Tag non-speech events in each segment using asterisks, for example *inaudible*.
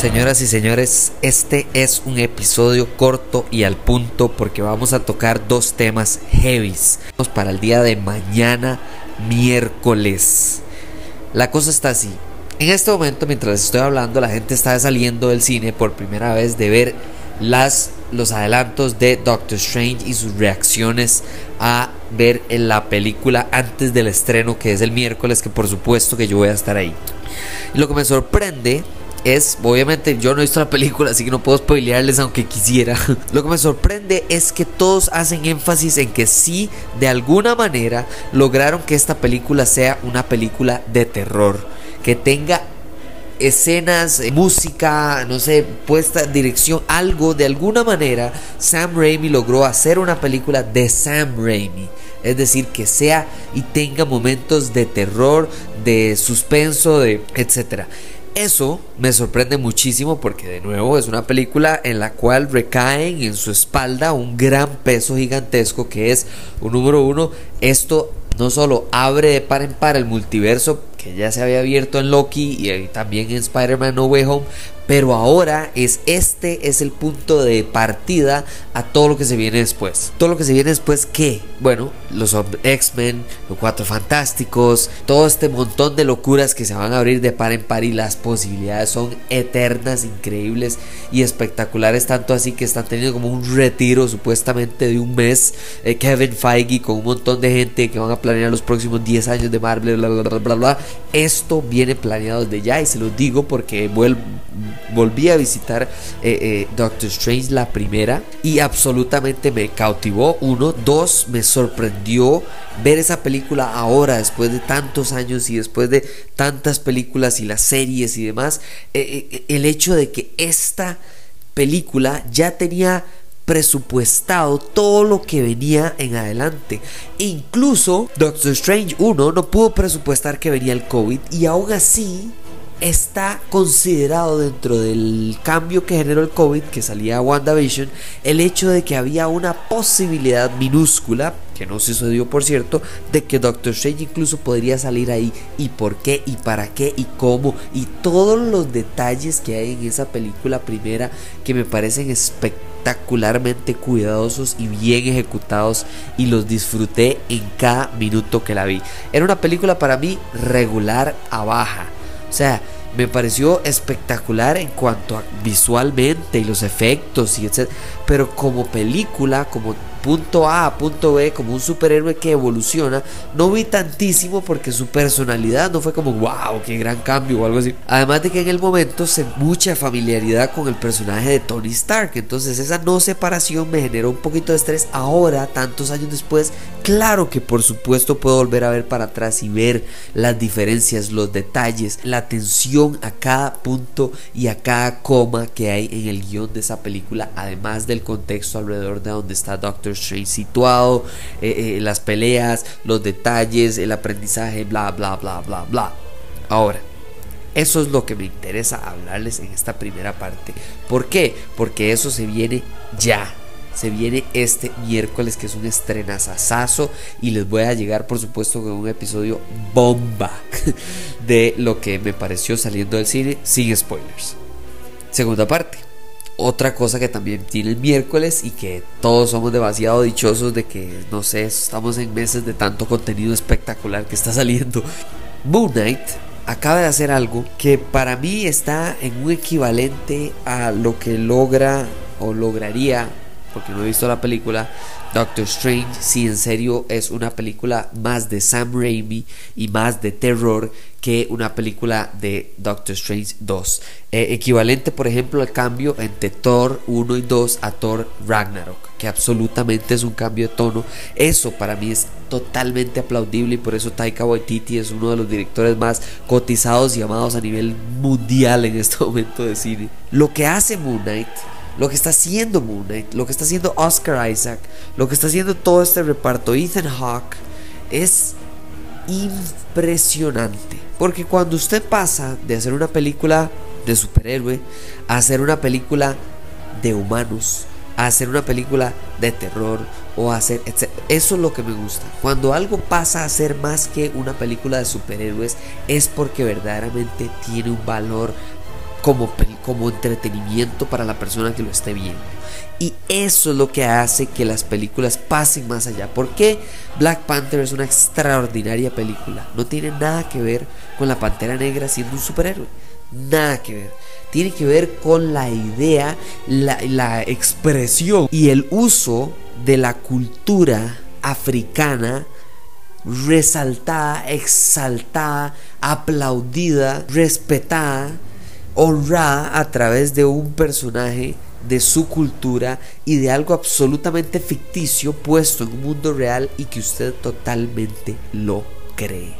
Señoras y señores, este es un episodio corto y al punto porque vamos a tocar dos temas heavies para el día de mañana, miércoles. La cosa está así. En este momento, mientras estoy hablando, la gente está saliendo del cine por primera vez de ver las, los adelantos de Doctor Strange y sus reacciones a ver en la película antes del estreno, que es el miércoles, que por supuesto que yo voy a estar ahí. Lo que me sorprende es, obviamente yo no he visto la película, así que no puedo spoilearles aunque quisiera. *laughs* Lo que me sorprende es que todos hacen énfasis en que sí, de alguna manera, lograron que esta película sea una película de terror, que tenga escenas, eh, música, no sé, puesta dirección, algo, de alguna manera, Sam Raimi logró hacer una película de Sam Raimi. Es decir, que sea y tenga momentos de terror, de suspenso, de etcétera. Eso me sorprende muchísimo porque de nuevo es una película en la cual recaen en su espalda un gran peso gigantesco que es un número uno. Esto no solo abre de par en par el multiverso que ya se había abierto en Loki y también en Spider-Man No Way Home, pero ahora es este es el punto de partida a todo lo que se viene después. Todo lo que se viene después, ¿qué? Bueno, los X-Men, los Cuatro Fantásticos, todo este montón de locuras que se van a abrir de par en par y las posibilidades son eternas, increíbles y espectaculares, tanto así que están teniendo como un retiro supuestamente de un mes. Eh, Kevin Feige con un montón de gente que van a planear los próximos 10 años de Marvel, bla, bla, bla, bla, bla. Esto viene planeado desde ya y se los digo porque vuelvo volví a visitar eh, eh, Doctor Strange la primera y absolutamente me cautivó. Uno, dos, me sorprendió ver esa película ahora, después de tantos años y después de tantas películas y las series y demás. Eh, el hecho de que esta película ya tenía presupuestado todo lo que venía en adelante. Incluso Doctor Strange 1 no pudo presupuestar que venía el COVID y aún así está considerado dentro del cambio que generó el COVID, que salía a WandaVision, el hecho de que había una posibilidad minúscula, que no se sucedió por cierto, de que Doctor Strange incluso podría salir ahí. ¿Y por qué? ¿Y para qué? ¿Y cómo? Y todos los detalles que hay en esa película primera que me parecen espectacularmente cuidadosos y bien ejecutados y los disfruté en cada minuto que la vi. Era una película para mí regular a baja o sea, me pareció espectacular en cuanto a visualmente y los efectos y etc. Pero como película, como punto A punto B como un superhéroe que evoluciona, no vi tantísimo porque su personalidad no fue como wow, qué gran cambio o algo así. Además de que en el momento se mucha familiaridad con el personaje de Tony Stark, entonces esa no separación me generó un poquito de estrés. Ahora, tantos años después, claro que por supuesto puedo volver a ver para atrás y ver las diferencias, los detalles, la atención a cada punto y a cada coma que hay en el guion de esa película, además del contexto alrededor de donde está Doctor Strange situado, eh, eh, las peleas, los detalles, el aprendizaje, bla, bla, bla, bla, bla. Ahora, eso es lo que me interesa hablarles en esta primera parte. ¿Por qué? Porque eso se viene ya. Se viene este miércoles que es un estrenazazazo y les voy a llegar por supuesto con un episodio bomba *laughs* de lo que me pareció saliendo del cine sin spoilers. Segunda parte otra cosa que también tiene el miércoles y que todos somos demasiado dichosos de que, no sé, estamos en meses de tanto contenido espectacular que está saliendo. Moon Knight acaba de hacer algo que para mí está en un equivalente a lo que logra o lograría, porque no he visto la película, Doctor Strange, si en serio es una película más de Sam Raimi y más de terror que una película de Doctor Strange 2. Eh, equivalente, por ejemplo, al cambio entre Thor 1 y 2 a Thor Ragnarok, que absolutamente es un cambio de tono. Eso para mí es totalmente aplaudible y por eso Taika Waititi es uno de los directores más cotizados y amados a nivel mundial en este momento de cine. Lo que hace Moon Knight lo que está haciendo Moon Knight, lo que está haciendo Oscar Isaac, lo que está haciendo todo este reparto, Ethan Hawke, es impresionante. Porque cuando usted pasa de hacer una película de superhéroe a hacer una película de humanos, a hacer una película de terror o hacer eso es lo que me gusta. Cuando algo pasa a ser más que una película de superhéroes es porque verdaderamente tiene un valor como, como entretenimiento para la persona que lo esté viendo. Y eso es lo que hace que las películas pasen más allá. Porque Black Panther es una extraordinaria película. No tiene nada que ver con la Pantera Negra siendo un superhéroe. Nada que ver. Tiene que ver con la idea, la, la expresión y el uso de la cultura africana resaltada, exaltada, aplaudida, respetada, honrada a través de un personaje de su cultura y de algo absolutamente ficticio puesto en un mundo real y que usted totalmente lo cree.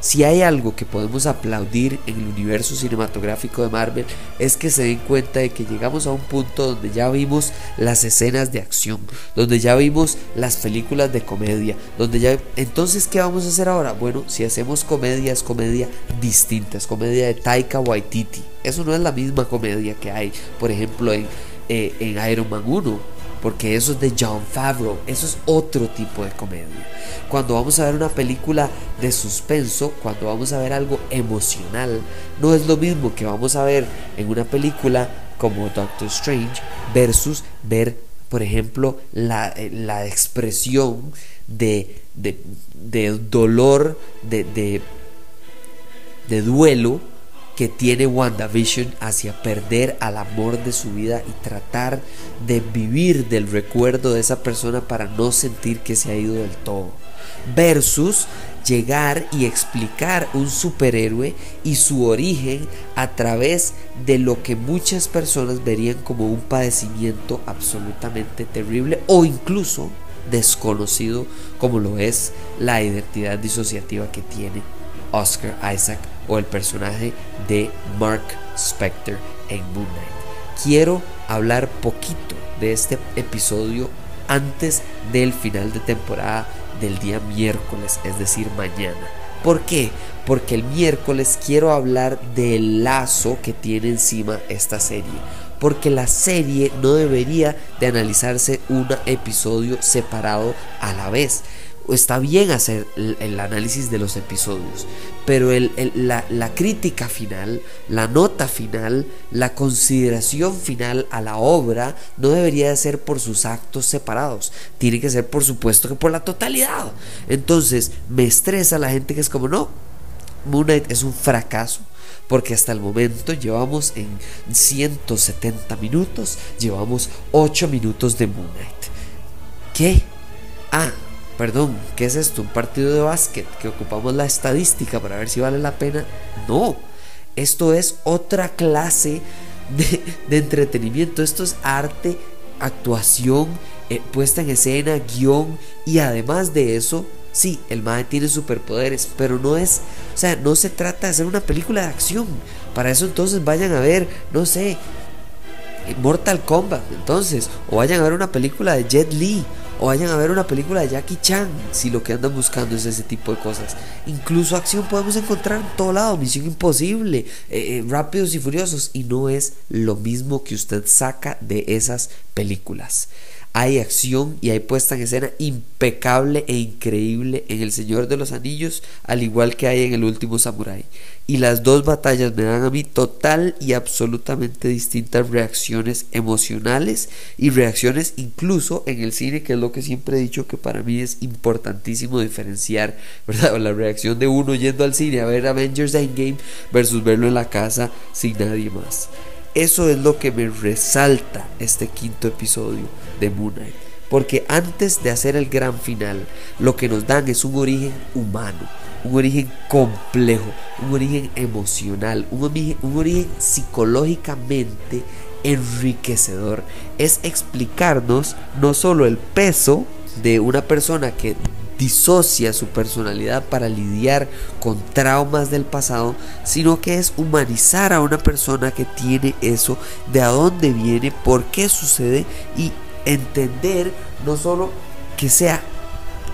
Si hay algo que podemos aplaudir en el universo cinematográfico de Marvel es que se den cuenta de que llegamos a un punto donde ya vimos las escenas de acción, donde ya vimos las películas de comedia, donde ya entonces ¿qué vamos a hacer ahora? Bueno, si hacemos comedia es comedia distinta, es comedia de Taika Waititi. Eso no es la misma comedia que hay, por ejemplo, en eh, en Iron Man 1, porque eso es de John Favreau, eso es otro tipo de comedia. Cuando vamos a ver una película de suspenso, cuando vamos a ver algo emocional, no es lo mismo que vamos a ver en una película como Doctor Strange versus ver, por ejemplo, la, eh, la expresión de, de, de dolor, de, de, de duelo que tiene WandaVision hacia perder al amor de su vida y tratar de vivir del recuerdo de esa persona para no sentir que se ha ido del todo. Versus llegar y explicar un superhéroe y su origen a través de lo que muchas personas verían como un padecimiento absolutamente terrible o incluso desconocido como lo es la identidad disociativa que tiene Oscar Isaac o el personaje de Mark Spector en Moon Knight. Quiero hablar poquito de este episodio antes del final de temporada del día miércoles, es decir, mañana. ¿Por qué? Porque el miércoles quiero hablar del lazo que tiene encima esta serie. Porque la serie no debería de analizarse un episodio separado a la vez está bien hacer el, análisis de los episodios, pero la, crítica final, la nota final, la consideración final a la obra no debería de ser por sus actos separados, tiene que ser por supuesto que por la totalidad. Entonces me estresa la gente que es como, no, Moon Knight es un fracaso. Porque hasta el momento llevamos en 170 minutos, llevamos 8 minutos de Moon Knight. ¿Qué? Ah, perdón, ¿qué es esto? ¿Un partido de básquet que ocupamos la estadística para ver si vale la pena? No, esto es otra clase de, entretenimiento, esto es arte, actuación, eh, puesta en escena, guion y además de eso, sí, el MAE tiene superpoderes, pero no es, o sea, no se trata de hacer una película de acción. Para eso entonces vayan a ver, no sé, Mortal Kombat, entonces, o vayan a ver una película de Jet Li o vayan a ver una película de Jackie Chan si lo que andan buscando es ese tipo de cosas. Incluso acción podemos encontrar en todo lado, Misión Imposible, eh, eh, Rápidos y Furiosos, y no es lo mismo que usted saca de esas películas. Hay acción y hay puesta en escena impecable e increíble en El Señor de los Anillos, al igual que hay en El Último Samurai. Y las dos batallas me dan a mí total y absolutamente distintas reacciones emocionales y reacciones incluso en el cine, que es lo que siempre he dicho que para mí es importantísimo diferenciar, *laughs* ¿verdad? La reacción de uno yendo al cine a ver Avengers Endgame versus verlo en la casa sin nadie más. Eso es lo que me resalta este quinto episodio de Moon. Porque antes de hacer el gran final, lo que nos dan es un origen humano, un origen complejo, un origen emocional, un origen, un origen psicológicamente enriquecedor. Es explicarnos no solo el peso de una persona que disocia su personalidad para lidiar con traumas del pasado, sino que es humanizar a una persona que tiene eso, de a dónde viene, por qué sucede y entender no solo que sea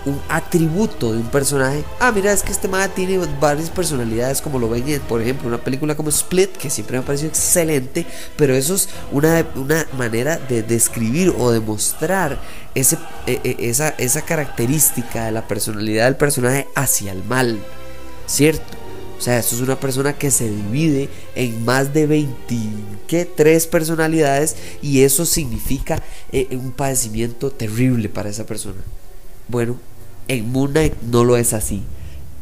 un atributo de un personaje. Ah, mira, es que este man tiene varias personalidades, como lo ven en, por ejemplo, una película como Split, que siempre me ha parecido excelente, pero eso es una, una manera de describir o demostrar ese, e, e, esa, esa característica de la personalidad del personaje hacia el mal, ¿cierto? O sea, esto es una persona que se divide en más de 23 personalidades y eso significa eh, un padecimiento terrible para esa persona. Bueno, en Moon Knight no lo es así.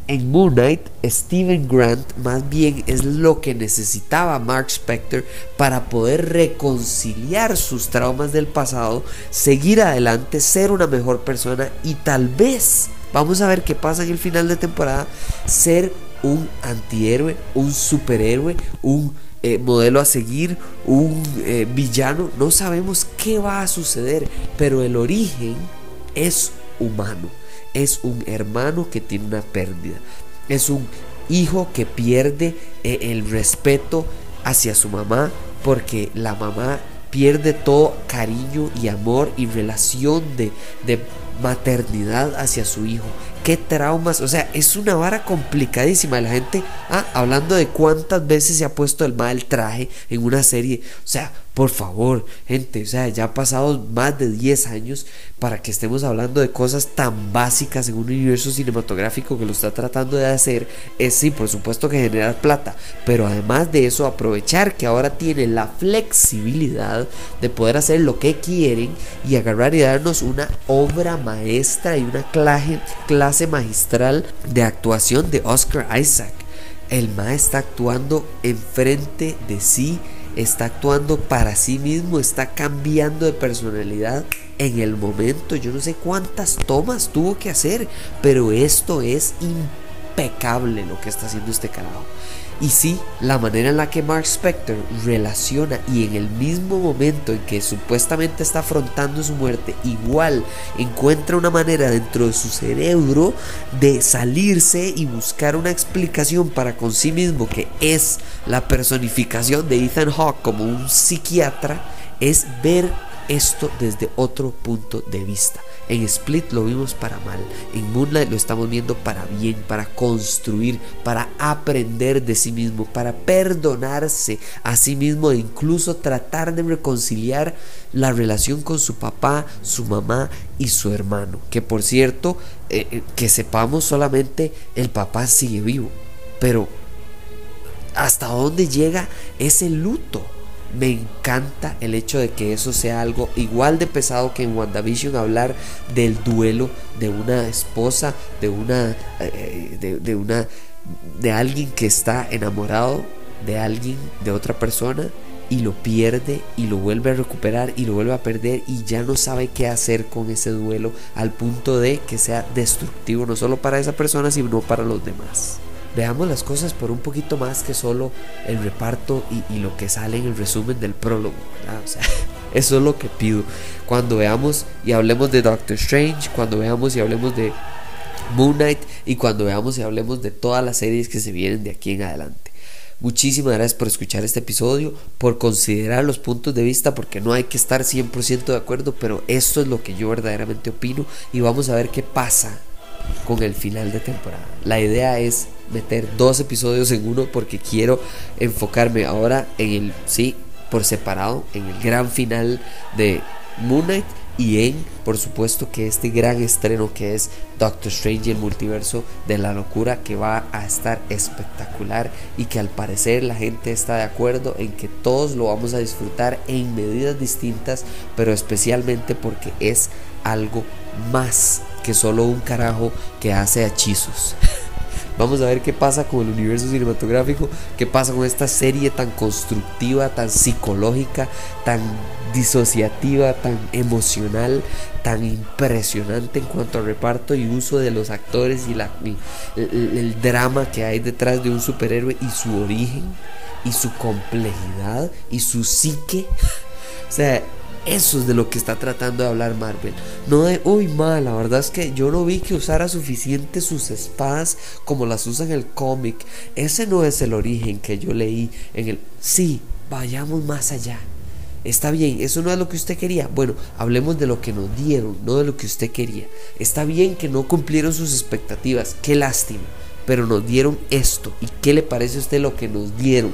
En Moon Knight, Steven Grant más bien es lo que necesitaba Mark Spector para poder reconciliar sus traumas del pasado, seguir adelante, ser una mejor persona y tal vez, vamos a ver qué pasa en el final de temporada, ser un antihéroe, un superhéroe, un eh, modelo a seguir, un eh, villano. No sabemos qué va a suceder, pero el origen es humano es un hermano que tiene una pérdida. Es un hijo que pierde eh, el respeto hacia su mamá porque la mamá pierde todo cariño y amor y relación de, de maternidad hacia su hijo. Qué traumas, o sea, es una vara complicadísima. La gente, ah, hablando de cuántas veces se ha puesto el mal traje en una serie, o sea, por favor, gente, o sea, ya ha pasado más de 10 años para que estemos hablando de cosas tan básicas en un universo cinematográfico que lo está tratando de hacer. Es sí, por supuesto que generar plata, pero además de eso, aprovechar que ahora tiene la flexibilidad de poder hacer lo que quieren y agarrar y darnos una obra maestra y una clase, magistral de actuación de Oscar Isaac. El ma está actuando enfrente de sí está actuando para sí mismo, está cambiando de personalidad en el momento. Yo no sé cuántas tomas tuvo que hacer, pero esto es impecable lo que está haciendo este carajo. Y sí, la manera en la que Mark Spector relaciona y en el mismo momento en que supuestamente está afrontando su muerte, igual encuentra una manera dentro de su cerebro de salirse y buscar una explicación para con sí mismo que es la personificación de Ethan Hawke como un psiquiatra, es ver esto desde otro punto de vista. En Split lo vimos para mal, en Moonlight lo estamos viendo para bien, para construir, para aprender de sí mismo, para perdonarse a sí mismo e incluso tratar de reconciliar la relación con su papá, su mamá y su hermano. Que por cierto, eh, eh, que sepamos solamente el papá sigue vivo, pero ¿hasta dónde llega ese luto? Me encanta el hecho de que eso sea algo igual de pesado que en WandaVision hablar del duelo de una esposa, de una, eh, de, una, de alguien que está enamorado de alguien, de otra persona y lo pierde y lo vuelve a recuperar y lo vuelve a perder y ya no sabe qué hacer con ese duelo al punto de que sea destructivo no solo para esa persona sino para los demás veamos las cosas por un poquito más que solo el reparto y, lo que sale en el resumen del prólogo. O sea, *laughs* eso es lo que pido. Cuando veamos y hablemos de Doctor Strange, cuando veamos y hablemos de Moon Knight y cuando veamos y hablemos de todas las series que se vienen de aquí en adelante. Muchísimas gracias por escuchar este episodio, por considerar los puntos de vista, porque no hay que estar 100% de acuerdo, pero esto es lo que yo verdaderamente opino y vamos a ver qué pasa con el final de temporada. La idea es meter dos episodios en uno porque quiero enfocarme ahora en el, sí, por separado, en el gran final de Moon Knight y en, por supuesto, que este gran estreno que es Doctor Strange y el multiverso de la locura que va a estar espectacular y que al parecer la gente está de acuerdo en que todos lo vamos a disfrutar en medidas distintas, pero especialmente porque es algo más que solo un carajo que hace hechizos. *laughs* Vamos a ver qué pasa con el universo cinematográfico, qué pasa con esta serie tan constructiva, tan psicológica, tan disociativa, tan emocional, tan impresionante en cuanto al reparto y uso de los actores y la, el drama que hay detrás de un superhéroe y su origen y su complejidad y su psique. *laughs* O sea, eso es de lo que está tratando de hablar Marvel. No de, uy, mal, la verdad es que yo no vi que usara suficiente sus espadas como las usa en el cómic. Ese no es el origen que yo leí en el... Sí, vayamos más allá. Está bien, eso no es lo que usted quería. Bueno, hablemos de lo que nos dieron, no de lo que usted quería. Está bien que no cumplieron sus expectativas, qué lástima. Pero nos dieron esto. ¿Y qué le parece a usted lo que nos dieron?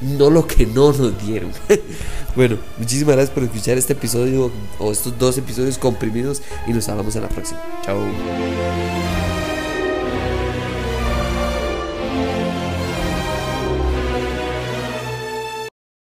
No lo que no nos dieron. *laughs* bueno, muchísimas gracias por escuchar este episodio o estos dos episodios comprimidos y nos hablamos en la próxima. Chao.